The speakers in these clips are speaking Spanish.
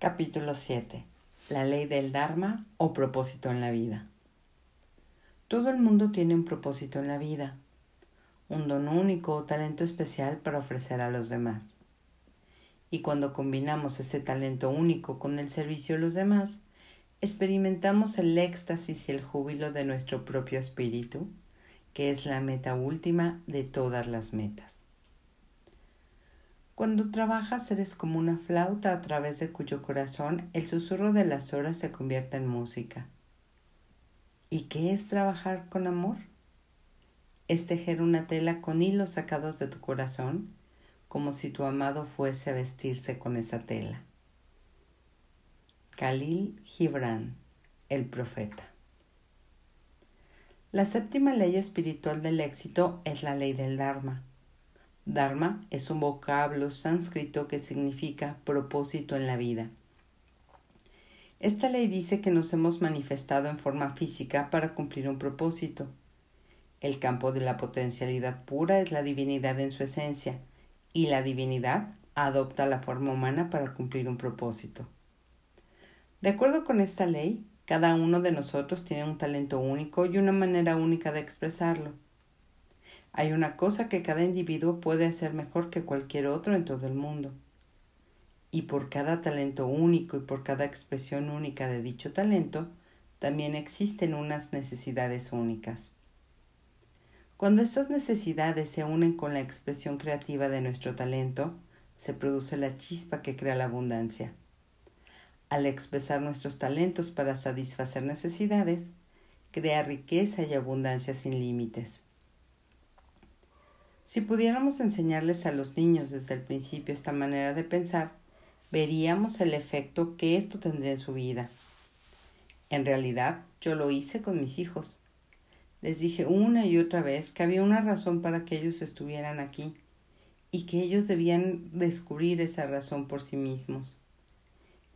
Capítulo 7. La ley del Dharma o propósito en la vida. Todo el mundo tiene un propósito en la vida, un don único o talento especial para ofrecer a los demás. Y cuando combinamos ese talento único con el servicio a los demás, experimentamos el éxtasis y el júbilo de nuestro propio espíritu, que es la meta última de todas las metas. Cuando trabajas eres como una flauta a través de cuyo corazón el susurro de las horas se convierte en música. ¿Y qué es trabajar con amor? Es tejer una tela con hilos sacados de tu corazón, como si tu amado fuese a vestirse con esa tela. Khalil Gibran, el profeta. La séptima ley espiritual del éxito es la ley del Dharma Dharma es un vocablo sánscrito que significa propósito en la vida. Esta ley dice que nos hemos manifestado en forma física para cumplir un propósito. El campo de la potencialidad pura es la divinidad en su esencia, y la divinidad adopta la forma humana para cumplir un propósito. De acuerdo con esta ley, cada uno de nosotros tiene un talento único y una manera única de expresarlo. Hay una cosa que cada individuo puede hacer mejor que cualquier otro en todo el mundo. Y por cada talento único y por cada expresión única de dicho talento, también existen unas necesidades únicas. Cuando estas necesidades se unen con la expresión creativa de nuestro talento, se produce la chispa que crea la abundancia. Al expresar nuestros talentos para satisfacer necesidades, crea riqueza y abundancia sin límites. Si pudiéramos enseñarles a los niños desde el principio esta manera de pensar, veríamos el efecto que esto tendría en su vida. En realidad, yo lo hice con mis hijos. Les dije una y otra vez que había una razón para que ellos estuvieran aquí y que ellos debían descubrir esa razón por sí mismos.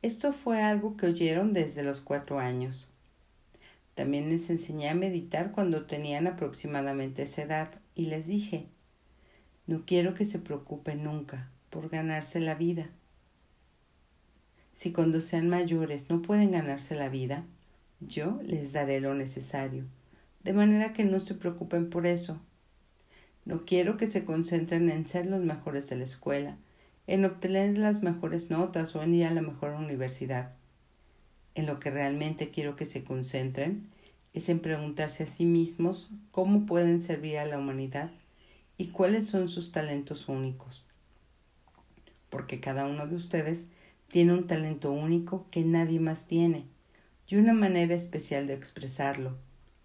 Esto fue algo que oyeron desde los cuatro años. También les enseñé a meditar cuando tenían aproximadamente esa edad y les dije no quiero que se preocupen nunca por ganarse la vida. Si cuando sean mayores no pueden ganarse la vida, yo les daré lo necesario, de manera que no se preocupen por eso. No quiero que se concentren en ser los mejores de la escuela, en obtener las mejores notas o en ir a la mejor universidad. En lo que realmente quiero que se concentren es en preguntarse a sí mismos cómo pueden servir a la humanidad y cuáles son sus talentos únicos. Porque cada uno de ustedes tiene un talento único que nadie más tiene y una manera especial de expresarlo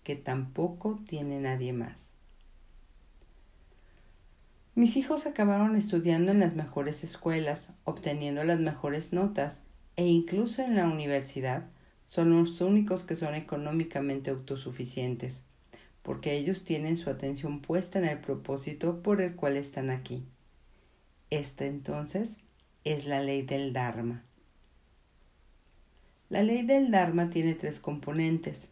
que tampoco tiene nadie más. Mis hijos acabaron estudiando en las mejores escuelas, obteniendo las mejores notas e incluso en la universidad son los únicos que son económicamente autosuficientes porque ellos tienen su atención puesta en el propósito por el cual están aquí. Esta entonces es la ley del Dharma. La ley del Dharma tiene tres componentes.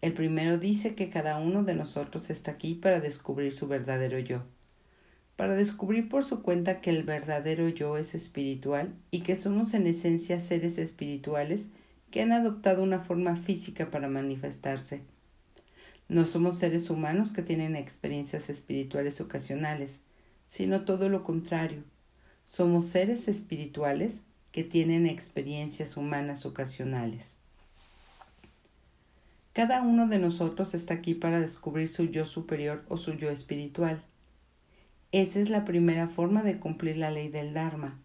El primero dice que cada uno de nosotros está aquí para descubrir su verdadero yo, para descubrir por su cuenta que el verdadero yo es espiritual y que somos en esencia seres espirituales que han adoptado una forma física para manifestarse no somos seres humanos que tienen experiencias espirituales ocasionales, sino todo lo contrario. Somos seres espirituales que tienen experiencias humanas ocasionales. Cada uno de nosotros está aquí para descubrir su yo superior o su yo espiritual. Esa es la primera forma de cumplir la ley del Dharma.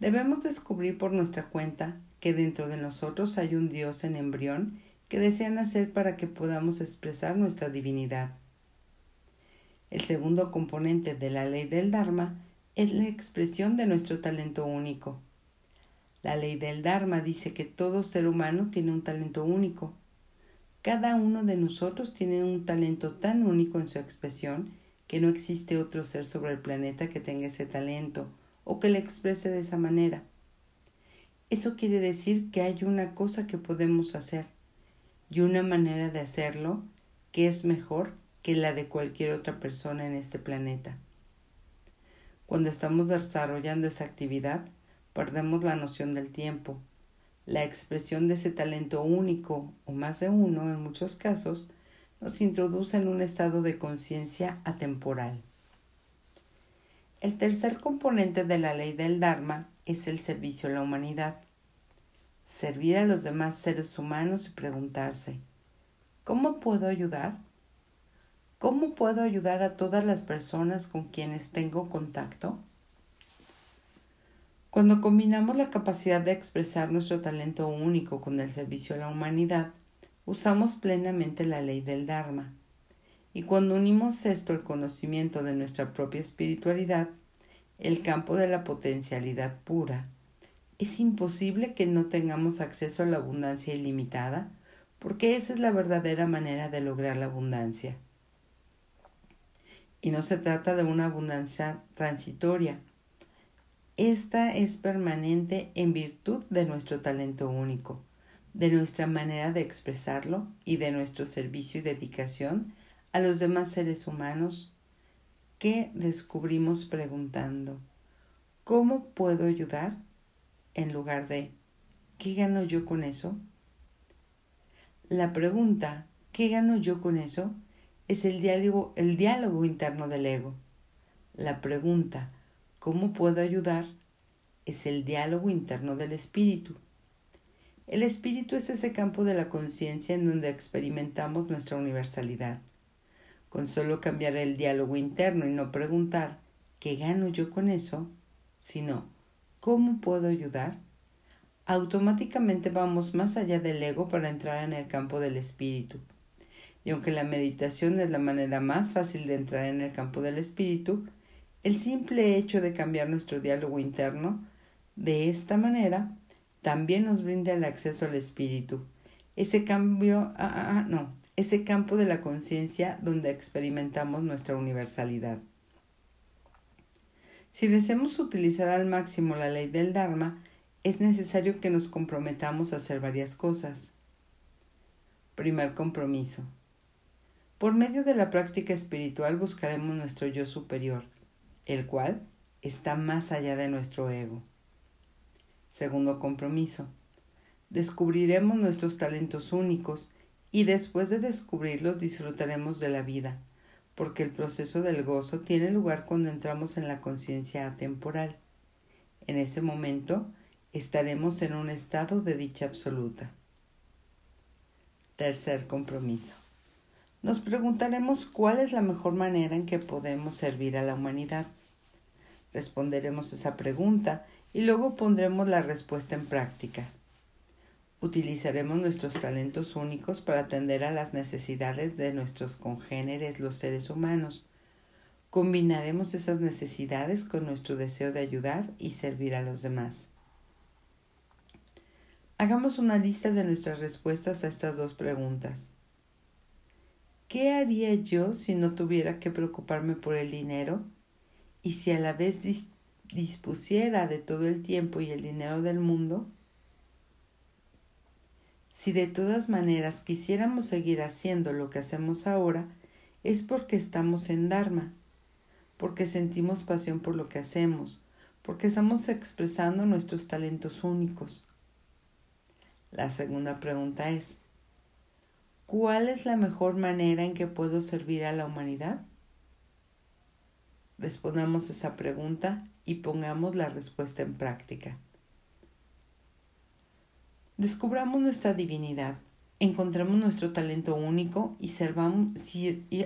Debemos descubrir por nuestra cuenta que dentro de nosotros hay un Dios en embrión que desean hacer para que podamos expresar nuestra divinidad. El segundo componente de la ley del Dharma es la expresión de nuestro talento único. La ley del Dharma dice que todo ser humano tiene un talento único. Cada uno de nosotros tiene un talento tan único en su expresión que no existe otro ser sobre el planeta que tenga ese talento o que le exprese de esa manera. Eso quiere decir que hay una cosa que podemos hacer y una manera de hacerlo que es mejor que la de cualquier otra persona en este planeta. Cuando estamos desarrollando esa actividad, perdemos la noción del tiempo. La expresión de ese talento único, o más de uno en muchos casos, nos introduce en un estado de conciencia atemporal. El tercer componente de la ley del Dharma es el servicio a la humanidad. Servir a los demás seres humanos y preguntarse, ¿cómo puedo ayudar? ¿Cómo puedo ayudar a todas las personas con quienes tengo contacto? Cuando combinamos la capacidad de expresar nuestro talento único con el servicio a la humanidad, usamos plenamente la ley del Dharma. Y cuando unimos esto al conocimiento de nuestra propia espiritualidad, el campo de la potencialidad pura, es imposible que no tengamos acceso a la abundancia ilimitada, porque esa es la verdadera manera de lograr la abundancia. Y no se trata de una abundancia transitoria. Esta es permanente en virtud de nuestro talento único de nuestra manera de expresarlo y de nuestro servicio y dedicación a los demás seres humanos que descubrimos preguntando ¿cómo puedo ayudar? En lugar de ¿qué gano yo con eso? La pregunta ¿qué gano yo con eso? es el diálogo, el diálogo interno del ego. La pregunta ¿cómo puedo ayudar? es el diálogo interno del espíritu. El espíritu es ese campo de la conciencia en donde experimentamos nuestra universalidad. Con solo cambiar el diálogo interno y no preguntar ¿qué gano yo con eso? sino ¿cómo puedo ayudar? automáticamente vamos más allá del ego para entrar en el campo del espíritu. Y aunque la meditación es la manera más fácil de entrar en el campo del espíritu, el simple hecho de cambiar nuestro diálogo interno de esta manera también nos brinda el acceso al espíritu. Ese cambio, ah, ah, ah, no, ese campo de la conciencia donde experimentamos nuestra universalidad. Si deseamos utilizar al máximo la ley del Dharma, es necesario que nos comprometamos a hacer varias cosas. Primer compromiso. Por medio de la práctica espiritual buscaremos nuestro yo superior, el cual está más allá de nuestro ego. Segundo compromiso. Descubriremos nuestros talentos únicos y después de descubrirlos disfrutaremos de la vida, porque el proceso del gozo tiene lugar cuando entramos en la conciencia atemporal. En ese momento estaremos en un estado de dicha absoluta. Tercer compromiso. Nos preguntaremos cuál es la mejor manera en que podemos servir a la humanidad. Responderemos esa pregunta y luego pondremos la respuesta en práctica. Utilizaremos nuestros talentos únicos para atender a las necesidades de nuestros congéneres, los seres humanos. Combinaremos esas necesidades con nuestro deseo de ayudar y servir a los demás. Hagamos una lista de nuestras respuestas a estas dos preguntas. ¿Qué haría yo si no tuviera que preocuparme por el dinero? Y si a la vez dispusiera de todo el tiempo y el dinero del mundo, si de todas maneras quisiéramos seguir haciendo lo que hacemos ahora, es porque estamos en Dharma, porque sentimos pasión por lo que hacemos, porque estamos expresando nuestros talentos únicos. La segunda pregunta es, ¿cuál es la mejor manera en que puedo servir a la humanidad? Respondamos esa pregunta y pongamos la respuesta en práctica. Descubramos nuestra divinidad, encontremos nuestro talento único y,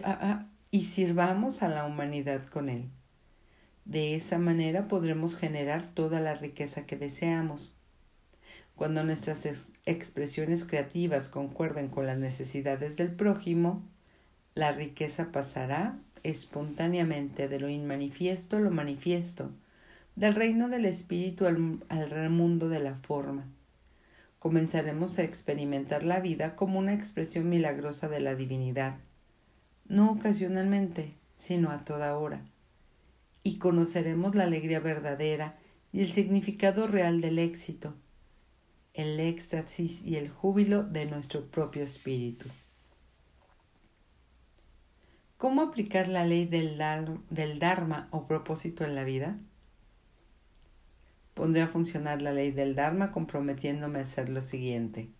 ah, ah, y sirvamos a la humanidad con él. De esa manera podremos generar toda la riqueza que deseamos. Cuando nuestras expresiones creativas concuerden con las necesidades del prójimo, la riqueza pasará espontáneamente de lo inmanifiesto a lo manifiesto, del reino del espíritu al, al mundo de la forma. Comenzaremos a experimentar la vida como una expresión milagrosa de la divinidad, no ocasionalmente, sino a toda hora. Y conoceremos la alegría verdadera y el significado real del éxito, el éxtasis y el júbilo de nuestro propio espíritu. ¿Cómo aplicar la ley del, Dharma o propósito en la vida? Pondré a funcionar la ley del Dharma comprometiéndome a hacer lo siguiente.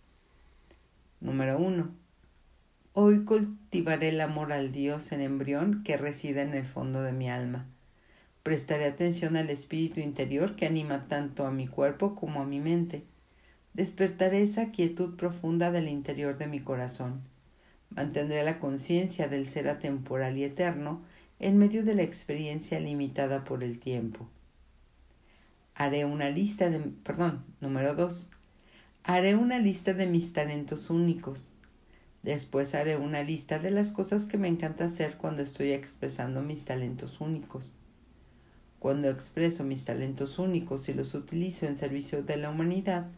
Número 1. Hoy cultivaré el amor al Dios en embrión que reside en el fondo de mi alma. Prestaré atención al espíritu interior que anima tanto a mi cuerpo como a mi mente. Despertaré esa quietud profunda del interior de mi corazón. Mantendré la conciencia del ser atemporal y eterno en medio de la experiencia limitada por el tiempo. Haré una lista de, perdón, número dos. Haré una lista de mis talentos únicos. Después haré una lista de las cosas que me encanta hacer cuando estoy expresando mis talentos únicos. Cuando expreso mis talentos únicos y los utilizo en servicio de la humanidad,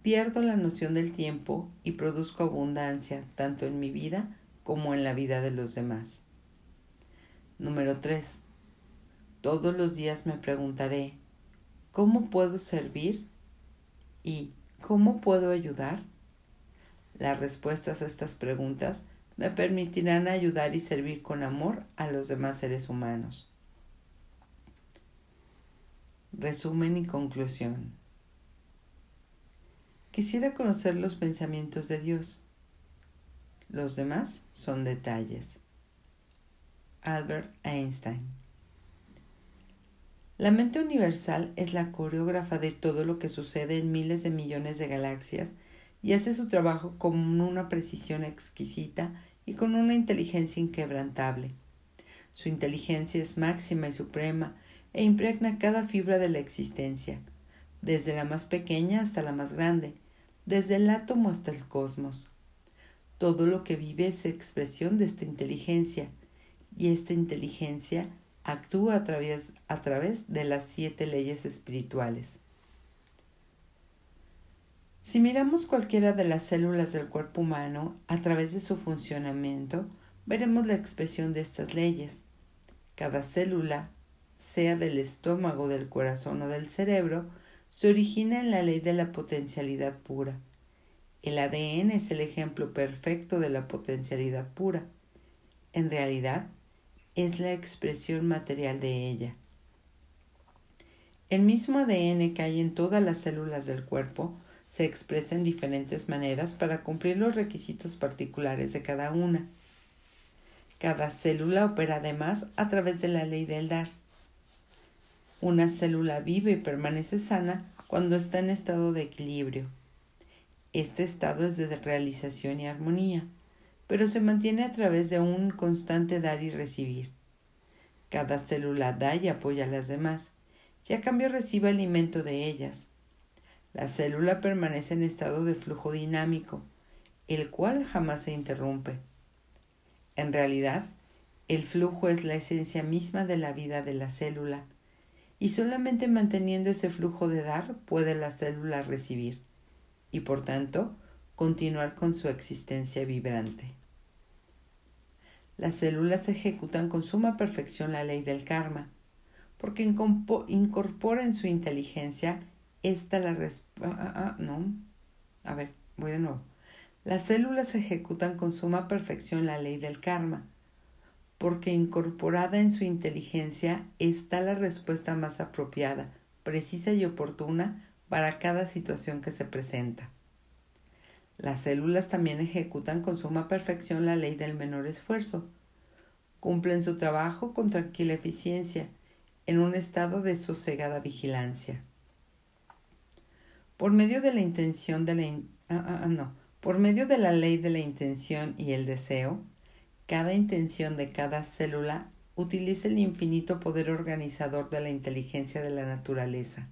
pierdo la noción del tiempo y produzco abundancia tanto en mi vida como en la vida de los demás. Número 3. Todos los días me preguntaré, ¿Cómo puedo servir? ¿Y cómo puedo ayudar? Las respuestas a estas preguntas me permitirán ayudar y servir con amor a los demás seres humanos. Resumen y conclusión. Quisiera conocer los pensamientos de Dios. Los demás son detalles. Albert Einstein la mente universal es la coreógrafa de todo lo que sucede en miles de millones de galaxias y hace su trabajo con una precisión exquisita y con una inteligencia inquebrantable. Su inteligencia es máxima y suprema e impregna cada fibra de la existencia, desde la más pequeña hasta la más grande, desde el átomo hasta el cosmos. Todo lo que vive es expresión de esta inteligencia, y esta inteligencia actúa a través, a través de las siete leyes espirituales. Si miramos cualquiera de las células del cuerpo humano a través de su funcionamiento, veremos la expresión de estas leyes. Cada célula, sea del estómago, del corazón o del cerebro, se origina en la ley de la potencialidad pura. El ADN es el ejemplo perfecto de la potencialidad pura. En realidad, es la expresión material de ella. El mismo ADN que hay en todas las células del cuerpo se expresa en diferentes maneras para cumplir los requisitos particulares de cada una. Cada célula opera además a través de la ley del dar. Una célula vive y permanece sana cuando está en estado de equilibrio. Este estado es de realización y armonía pero se mantiene a través de un constante dar y recibir. Cada célula da y apoya a las demás, y a cambio recibe alimento de ellas. La célula permanece en estado de flujo dinámico, el cual jamás se interrumpe. En realidad, el flujo es la esencia misma de la vida de la célula, y solamente manteniendo ese flujo de dar puede la célula recibir, y por tanto continuar con su existencia vibrante. Las células ejecutan con suma perfección la ley del karma, porque incorpora en su inteligencia esta la ah, ah, ah, no. A ver, voy de nuevo. Las células ejecutan con suma perfección la ley del karma, porque incorporada en su inteligencia está la respuesta más apropiada, precisa y oportuna para cada situación que se presenta. Las células también ejecutan con suma perfección la ley del menor esfuerzo. Cumplen su trabajo con tranquila eficiencia, en un estado de sosegada vigilancia. Por medio de la intención de la ah, ah, ah, no, por medio de la ley de la intención y el deseo, cada intención de cada célula utiliza el infinito poder organizador de la inteligencia de la naturaleza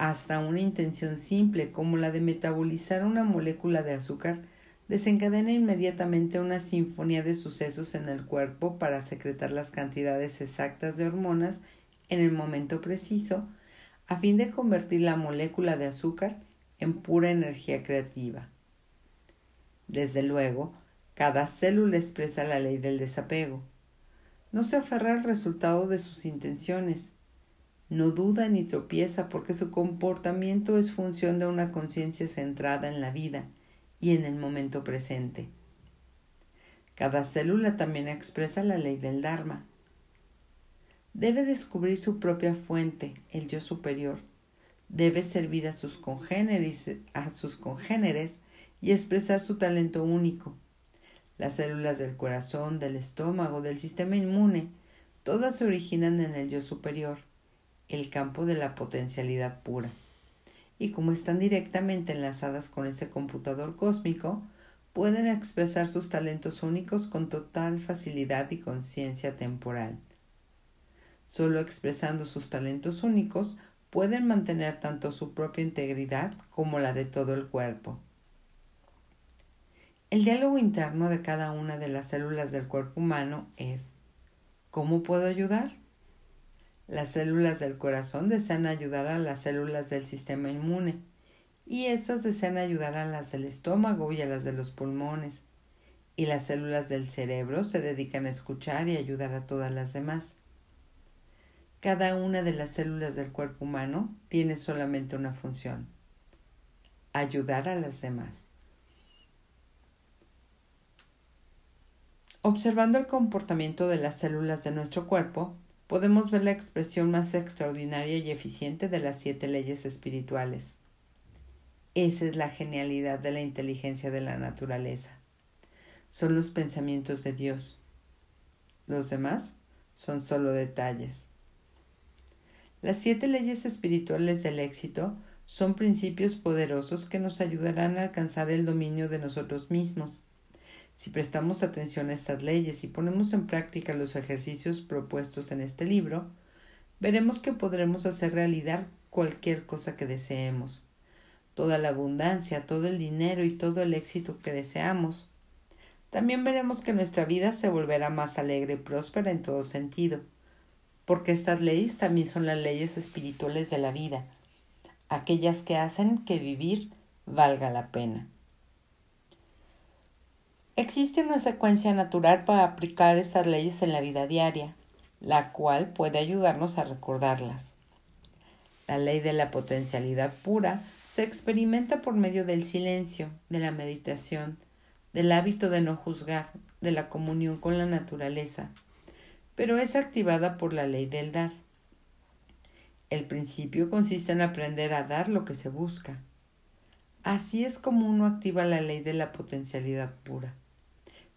hasta una intención simple como la de metabolizar una molécula de azúcar desencadena inmediatamente una sinfonía de sucesos en el cuerpo para secretar las cantidades exactas de hormonas en el momento preciso, a fin de convertir la molécula de azúcar en pura energía creativa. Desde luego, cada célula expresa la ley del desapego. No se aferra al resultado de sus intenciones, no duda ni tropieza porque su comportamiento es función de una conciencia centrada en la vida y en el momento presente. Cada célula también expresa la ley del Dharma. Debe descubrir su propia fuente, el yo superior, debe servir a sus congéneres, y expresar su talento único. Las células del corazón, del estómago, del sistema inmune, todas se originan en el yo superior, el campo de la potencialidad pura. Y como están directamente enlazadas con ese computador cósmico, pueden expresar sus talentos únicos con total facilidad y conciencia temporal. Solo expresando sus talentos únicos pueden mantener tanto su propia integridad como la de todo el cuerpo. El diálogo interno de cada una de las células del cuerpo humano es ¿Cómo puedo ayudar? Las células del corazón desean ayudar a las células del sistema inmune y éstas desean ayudar a las del estómago y a las de los pulmones y las células del cerebro se dedican a escuchar y ayudar a todas las demás. Cada una de las células del cuerpo humano tiene solamente una función, ayudar a las demás. Observando el comportamiento de las células de nuestro cuerpo, podemos ver la expresión más extraordinaria y eficiente de las siete leyes espirituales. Esa es la genialidad de la inteligencia de la naturaleza. Son los pensamientos de Dios. Los demás son solo detalles. Las siete leyes espirituales del éxito son principios poderosos que nos ayudarán a alcanzar el dominio de nosotros mismos si prestamos atención a estas leyes y ponemos en práctica los ejercicios propuestos en este libro, veremos que podremos hacer realidad cualquier cosa que deseemos, toda la abundancia, todo el dinero y todo el éxito que deseamos. También veremos que nuestra vida se volverá más alegre y próspera en todo sentido, porque estas leyes también son las leyes espirituales de la vida, aquellas que hacen que vivir valga la pena. Existe una secuencia natural para aplicar estas leyes en la vida diaria, la cual puede ayudarnos a recordarlas. La ley de la potencialidad pura se experimenta por medio del silencio, de la meditación, del hábito de no juzgar, de la comunión con la naturaleza, pero es activada por la ley del dar. El principio consiste en aprender a dar lo que se busca. Así es como uno activa la ley de la potencialidad pura.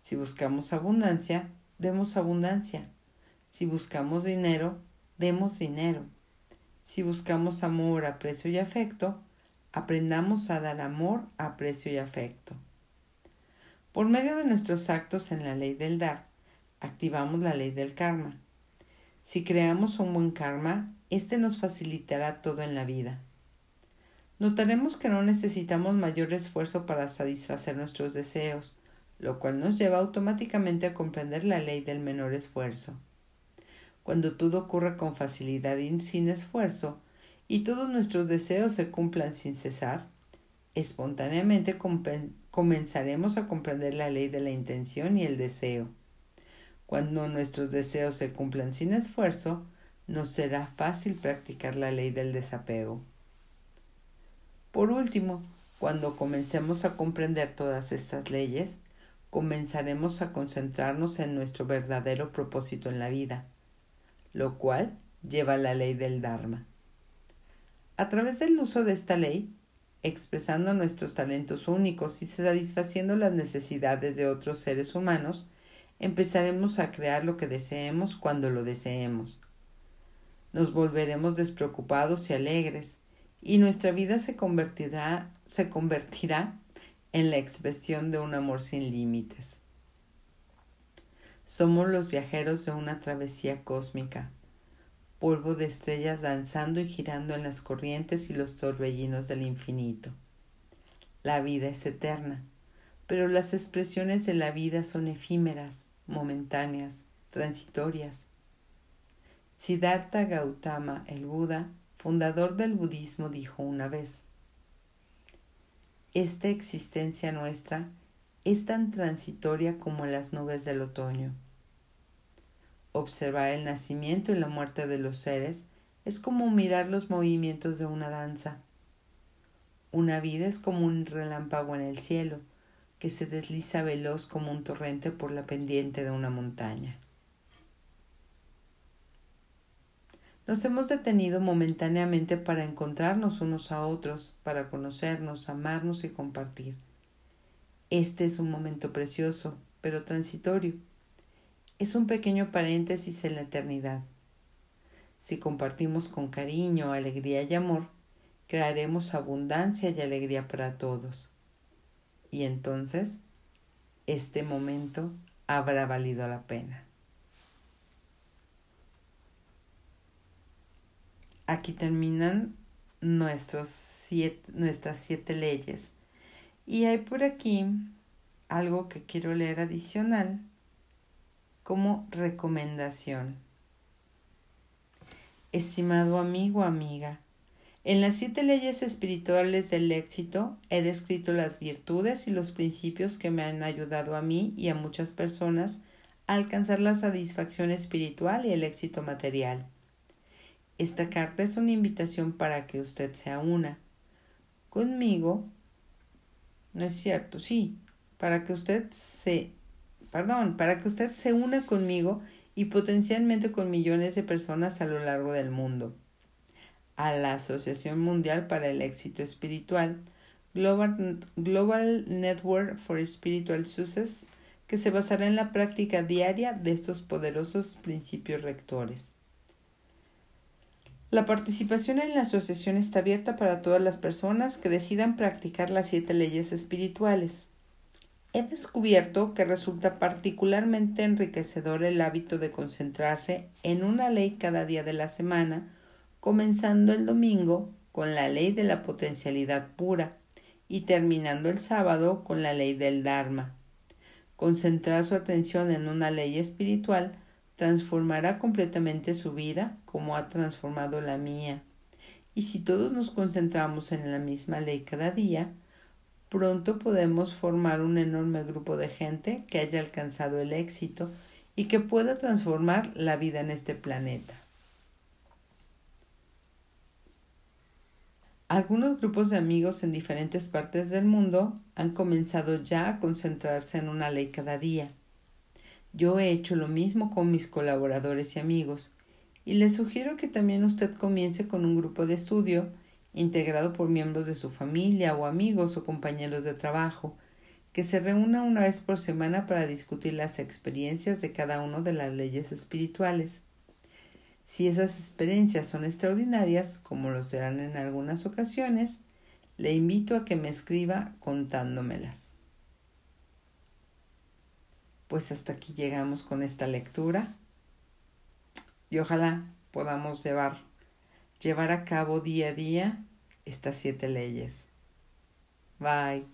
Si buscamos abundancia, demos abundancia. Si buscamos dinero, demos dinero. Si buscamos amor, aprecio y afecto, aprendamos a dar amor, aprecio y afecto. Por medio de nuestros actos en la ley del dar, activamos la ley del karma. Si creamos un buen karma, éste nos facilitará todo en la vida. Notaremos que no necesitamos mayor esfuerzo para satisfacer nuestros deseos, lo cual nos lleva automáticamente a comprender la ley del menor esfuerzo. Cuando todo ocurre con facilidad y sin esfuerzo, y todos nuestros deseos se cumplan sin cesar, espontáneamente comenzaremos a comprender la ley de la intención y el deseo. Cuando nuestros deseos se cumplan sin esfuerzo, nos será fácil practicar la ley del desapego. Por último, cuando comencemos a comprender todas estas leyes, comenzaremos a concentrarnos en nuestro verdadero propósito en la vida, lo cual lleva la ley del Dharma. A través del uso de esta ley, expresando nuestros talentos únicos y satisfaciendo las necesidades de otros seres humanos, empezaremos a crear lo que deseemos cuando lo deseemos. Nos volveremos despreocupados y alegres, y nuestra vida se convertirá, se convertirá en la expresión de un amor sin límites. Somos los viajeros de una travesía cósmica, polvo de estrellas danzando y girando en las corrientes y los torbellinos del infinito. La vida es eterna, pero las expresiones de la vida son efímeras, momentáneas, transitorias. Siddhartha Gautama, el Buda, fundador del budismo, dijo una vez, esta existencia nuestra es tan transitoria como las nubes del otoño. Observar el nacimiento y la muerte de los seres es como mirar los movimientos de una danza. Una vida es como un relámpago en el cielo, que se desliza veloz como un torrente por la pendiente de una montaña. Nos hemos detenido momentáneamente para encontrarnos unos a otros, para conocernos, amarnos y compartir. Este es un momento precioso, pero transitorio. Es un pequeño paréntesis en la eternidad. Si compartimos con cariño, alegría y amor, crearemos abundancia y alegría para todos. Y entonces, este momento habrá valido la pena. Aquí terminan nuestros siete, nuestras siete leyes. Y hay por aquí algo que quiero leer adicional como recomendación. Estimado amigo amiga, en las siete leyes espirituales del éxito he descrito las virtudes y los principios que me han ayudado a mí y a muchas personas a alcanzar la satisfacción espiritual y el éxito material. Esta carta es una invitación para que usted sea una. Conmigo. No es cierto, sí. Para que usted se. Perdón, para que usted se una conmigo y potencialmente con millones de personas a lo largo del mundo. A la Asociación Mundial para el Éxito Espiritual, Global, Global Network for Spiritual Success, que se basará en la práctica diaria de estos poderosos principios rectores. La participación en la asociación está abierta para todas las personas que decidan practicar las siete leyes espirituales. He descubierto que resulta particularmente enriquecedor el hábito de concentrarse en una ley cada día de la semana, comenzando el domingo con la ley de la potencialidad pura y terminando el sábado con la ley del Dharma. Concentrar su atención en una ley espiritual transformará completamente su vida como ha transformado la mía. Y si todos nos concentramos en la misma ley cada día, pronto podemos formar un enorme grupo de gente que haya alcanzado el éxito y que pueda transformar la vida en este planeta. Algunos grupos de amigos en diferentes partes del mundo han comenzado ya a concentrarse en una ley cada día. Yo he hecho lo mismo con mis colaboradores y amigos, y le sugiero que también usted comience con un grupo de estudio integrado por miembros de su familia o amigos o compañeros de trabajo, que se reúna una vez por semana para discutir las experiencias de cada una de las leyes espirituales. Si esas experiencias son extraordinarias, como lo serán en algunas ocasiones, le invito a que me escriba contándomelas. Pues hasta aquí llegamos con esta lectura y ojalá podamos llevar, llevar a cabo día a día estas siete leyes. Bye.